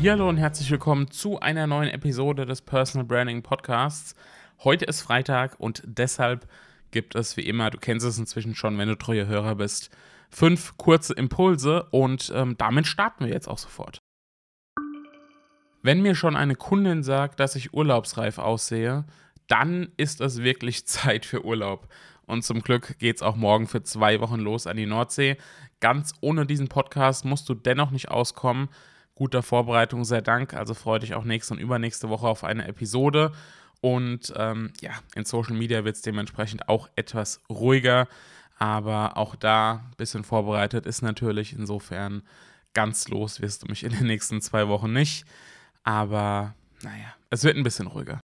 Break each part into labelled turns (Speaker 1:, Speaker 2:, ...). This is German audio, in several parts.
Speaker 1: Hallo und herzlich willkommen zu einer neuen Episode des Personal Branding Podcasts. Heute ist Freitag und deshalb gibt es wie immer, du kennst es inzwischen schon, wenn du treuer Hörer bist, fünf kurze Impulse und ähm, damit starten wir jetzt auch sofort. Wenn mir schon eine Kundin sagt, dass ich urlaubsreif aussehe, dann ist es wirklich Zeit für Urlaub. Und zum Glück geht es auch morgen für zwei Wochen los an die Nordsee. Ganz ohne diesen Podcast musst du dennoch nicht auskommen guter Vorbereitung sei Dank. Also freue dich auch nächste und übernächste Woche auf eine Episode. Und ähm, ja, in Social Media wird es dementsprechend auch etwas ruhiger. Aber auch da ein bisschen vorbereitet ist natürlich. Insofern ganz los wirst du mich in den nächsten zwei Wochen nicht. Aber naja, es wird ein bisschen ruhiger.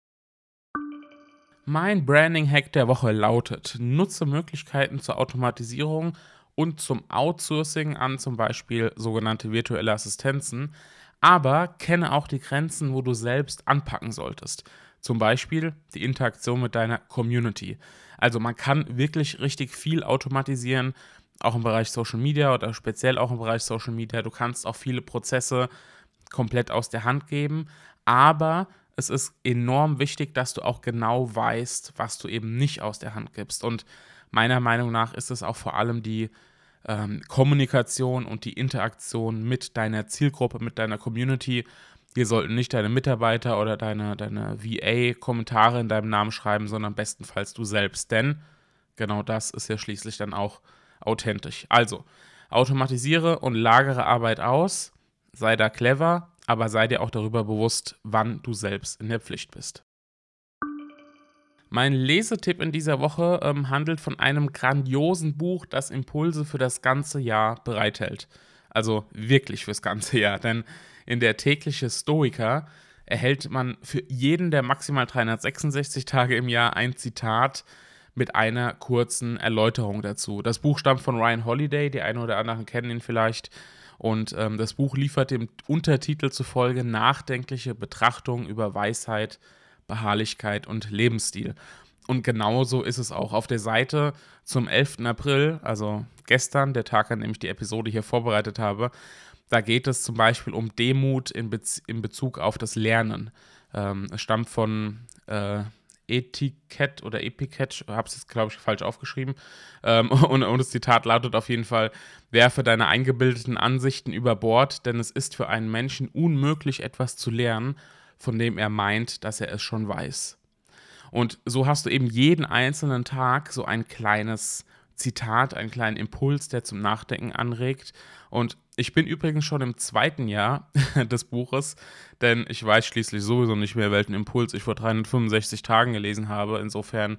Speaker 1: Mein Branding-Hack der Woche lautet: Nutze Möglichkeiten zur Automatisierung und zum Outsourcing an zum Beispiel sogenannte virtuelle Assistenzen, aber kenne auch die Grenzen, wo du selbst anpacken solltest. Zum Beispiel die Interaktion mit deiner Community. Also man kann wirklich richtig viel automatisieren, auch im Bereich Social Media oder speziell auch im Bereich Social Media. Du kannst auch viele Prozesse komplett aus der Hand geben, aber es ist enorm wichtig, dass du auch genau weißt, was du eben nicht aus der Hand gibst. Und meiner Meinung nach ist es auch vor allem die ähm, Kommunikation und die Interaktion mit deiner Zielgruppe, mit deiner Community. Hier sollten nicht deine Mitarbeiter oder deine, deine VA Kommentare in deinem Namen schreiben, sondern bestenfalls du selbst. Denn genau das ist ja schließlich dann auch authentisch. Also, automatisiere und lagere Arbeit aus, sei da clever, aber sei dir auch darüber bewusst, wann du selbst in der Pflicht bist. Mein Lesetipp in dieser Woche ähm, handelt von einem grandiosen Buch, das Impulse für das ganze Jahr bereithält. Also wirklich fürs ganze Jahr, denn in der tägliche Stoiker erhält man für jeden der maximal 366 Tage im Jahr ein Zitat mit einer kurzen Erläuterung dazu. Das Buch stammt von Ryan Holiday, die einen oder anderen kennen ihn vielleicht. Und ähm, das Buch liefert dem Untertitel zufolge nachdenkliche Betrachtung über Weisheit, Beharrlichkeit und Lebensstil. Und genauso ist es auch auf der Seite zum 11. April, also gestern, der Tag, an dem ich die Episode hier vorbereitet habe. Da geht es zum Beispiel um Demut in, Bez in Bezug auf das Lernen. Ähm, es stammt von äh, Etikett oder Epikett, habe es glaube ich, falsch aufgeschrieben. Ähm, und, und das Zitat lautet auf jeden Fall: Werfe deine eingebildeten Ansichten über Bord, denn es ist für einen Menschen unmöglich, etwas zu lernen, von dem er meint, dass er es schon weiß. Und so hast du eben jeden einzelnen Tag so ein kleines Zitat, einen kleinen Impuls, der zum Nachdenken anregt. Und ich bin übrigens schon im zweiten Jahr des Buches, denn ich weiß schließlich sowieso nicht mehr, welchen Impuls ich vor 365 Tagen gelesen habe. Insofern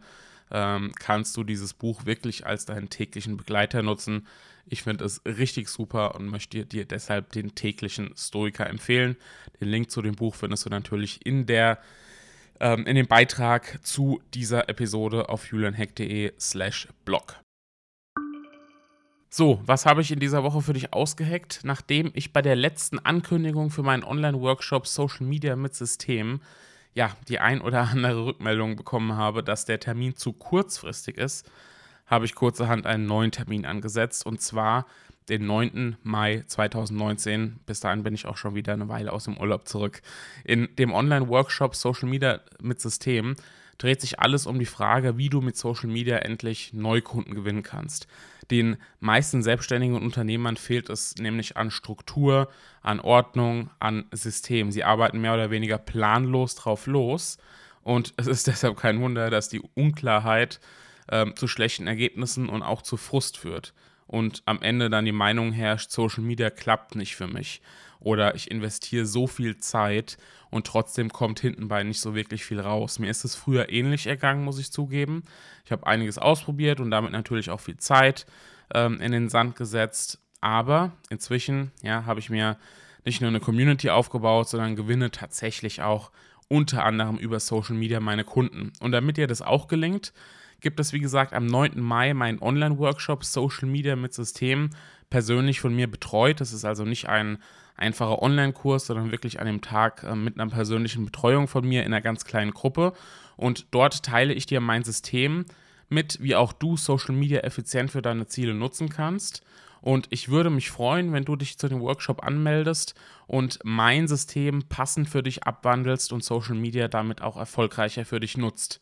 Speaker 1: ähm, kannst du dieses Buch wirklich als deinen täglichen Begleiter nutzen. Ich finde es richtig super und möchte dir deshalb den täglichen Stoiker empfehlen. Den Link zu dem Buch findest du natürlich in der ähm, in dem Beitrag zu dieser Episode auf julianheck.de slash blog. So, was habe ich in dieser Woche für dich ausgeheckt? Nachdem ich bei der letzten Ankündigung für meinen Online-Workshop Social Media mit Systemen ja die ein oder andere Rückmeldung bekommen habe, dass der Termin zu kurzfristig ist, habe ich kurzerhand einen neuen Termin angesetzt und zwar den 9. Mai 2019. Bis dahin bin ich auch schon wieder eine Weile aus dem Urlaub zurück. In dem Online-Workshop Social Media mit System dreht sich alles um die Frage, wie du mit Social Media endlich Neukunden gewinnen kannst. Den meisten selbstständigen Unternehmern fehlt es nämlich an Struktur, an Ordnung, an System. Sie arbeiten mehr oder weniger planlos drauf los und es ist deshalb kein Wunder, dass die Unklarheit ähm, zu schlechten Ergebnissen und auch zu Frust führt. Und am Ende dann die Meinung herrscht, Social Media klappt nicht für mich. Oder ich investiere so viel Zeit und trotzdem kommt hintenbei nicht so wirklich viel raus. Mir ist es früher ähnlich ergangen, muss ich zugeben. Ich habe einiges ausprobiert und damit natürlich auch viel Zeit ähm, in den Sand gesetzt. Aber inzwischen ja, habe ich mir nicht nur eine Community aufgebaut, sondern gewinne tatsächlich auch unter anderem über Social Media meine Kunden. Und damit dir das auch gelingt, gibt es, wie gesagt, am 9. Mai meinen Online-Workshop Social Media mit System persönlich von mir betreut. Das ist also nicht ein einfacher Online-Kurs, sondern wirklich an dem Tag äh, mit einer persönlichen Betreuung von mir in einer ganz kleinen Gruppe. Und dort teile ich dir mein System mit, wie auch du Social Media effizient für deine Ziele nutzen kannst. Und ich würde mich freuen, wenn du dich zu dem Workshop anmeldest und mein System passend für dich abwandelst und Social Media damit auch erfolgreicher für dich nutzt.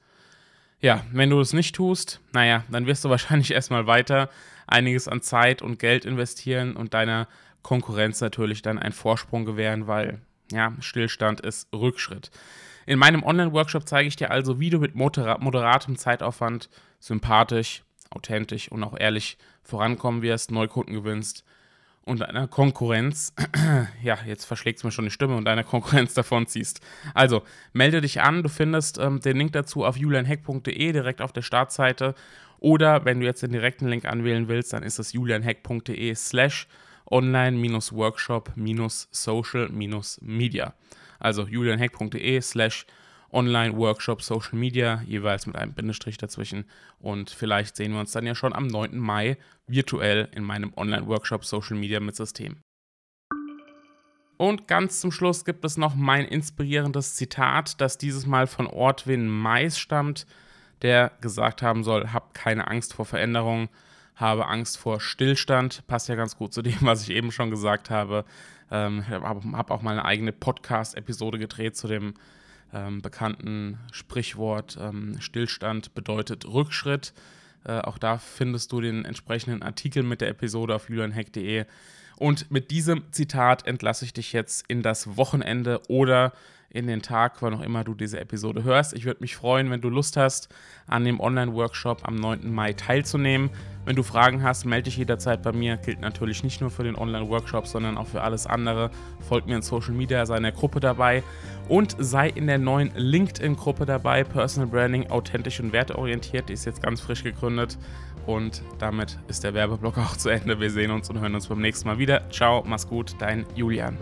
Speaker 1: Ja, wenn du es nicht tust, naja, dann wirst du wahrscheinlich erstmal weiter einiges an Zeit und Geld investieren und deiner Konkurrenz natürlich dann einen Vorsprung gewähren, weil ja, Stillstand ist Rückschritt. In meinem Online-Workshop zeige ich dir also, wie du mit moder moderatem Zeitaufwand sympathisch, authentisch und auch ehrlich vorankommen wirst, Neukunden gewinnst und deiner Konkurrenz, ja, jetzt verschlägt es mir schon die Stimme und deiner Konkurrenz davon ziehst. Also, melde dich an, du findest ähm, den Link dazu auf julianheck.de direkt auf der Startseite oder wenn du jetzt den direkten Link anwählen willst, dann ist es julianheck.de slash online-workshop-social-media. Also julianheck.de slash Online-Workshop Social Media, jeweils mit einem Bindestrich dazwischen. Und vielleicht sehen wir uns dann ja schon am 9. Mai virtuell in meinem Online-Workshop Social Media mit System. Und ganz zum Schluss gibt es noch mein inspirierendes Zitat, das dieses Mal von Ortwin Mais stammt, der gesagt haben soll, hab keine Angst vor Veränderung, habe Angst vor Stillstand. Passt ja ganz gut zu dem, was ich eben schon gesagt habe. Ähm, habe auch mal eine eigene Podcast-Episode gedreht zu dem ähm, bekannten Sprichwort ähm, Stillstand bedeutet Rückschritt. Äh, auch da findest du den entsprechenden Artikel mit der Episode auf julianheck.de. Und mit diesem Zitat entlasse ich dich jetzt in das Wochenende oder in den Tag, wann auch immer du diese Episode hörst. Ich würde mich freuen, wenn du Lust hast, an dem Online-Workshop am 9. Mai teilzunehmen. Wenn du Fragen hast, melde dich jederzeit bei mir. Gilt natürlich nicht nur für den Online-Workshop, sondern auch für alles andere. Folgt mir in Social Media, sei in der Gruppe dabei und sei in der neuen LinkedIn-Gruppe dabei. Personal Branding, authentisch und werteorientiert. Die ist jetzt ganz frisch gegründet. Und damit ist der Werbeblock auch zu Ende. Wir sehen uns und hören uns beim nächsten Mal wieder. Ciao, mach's gut, dein Julian.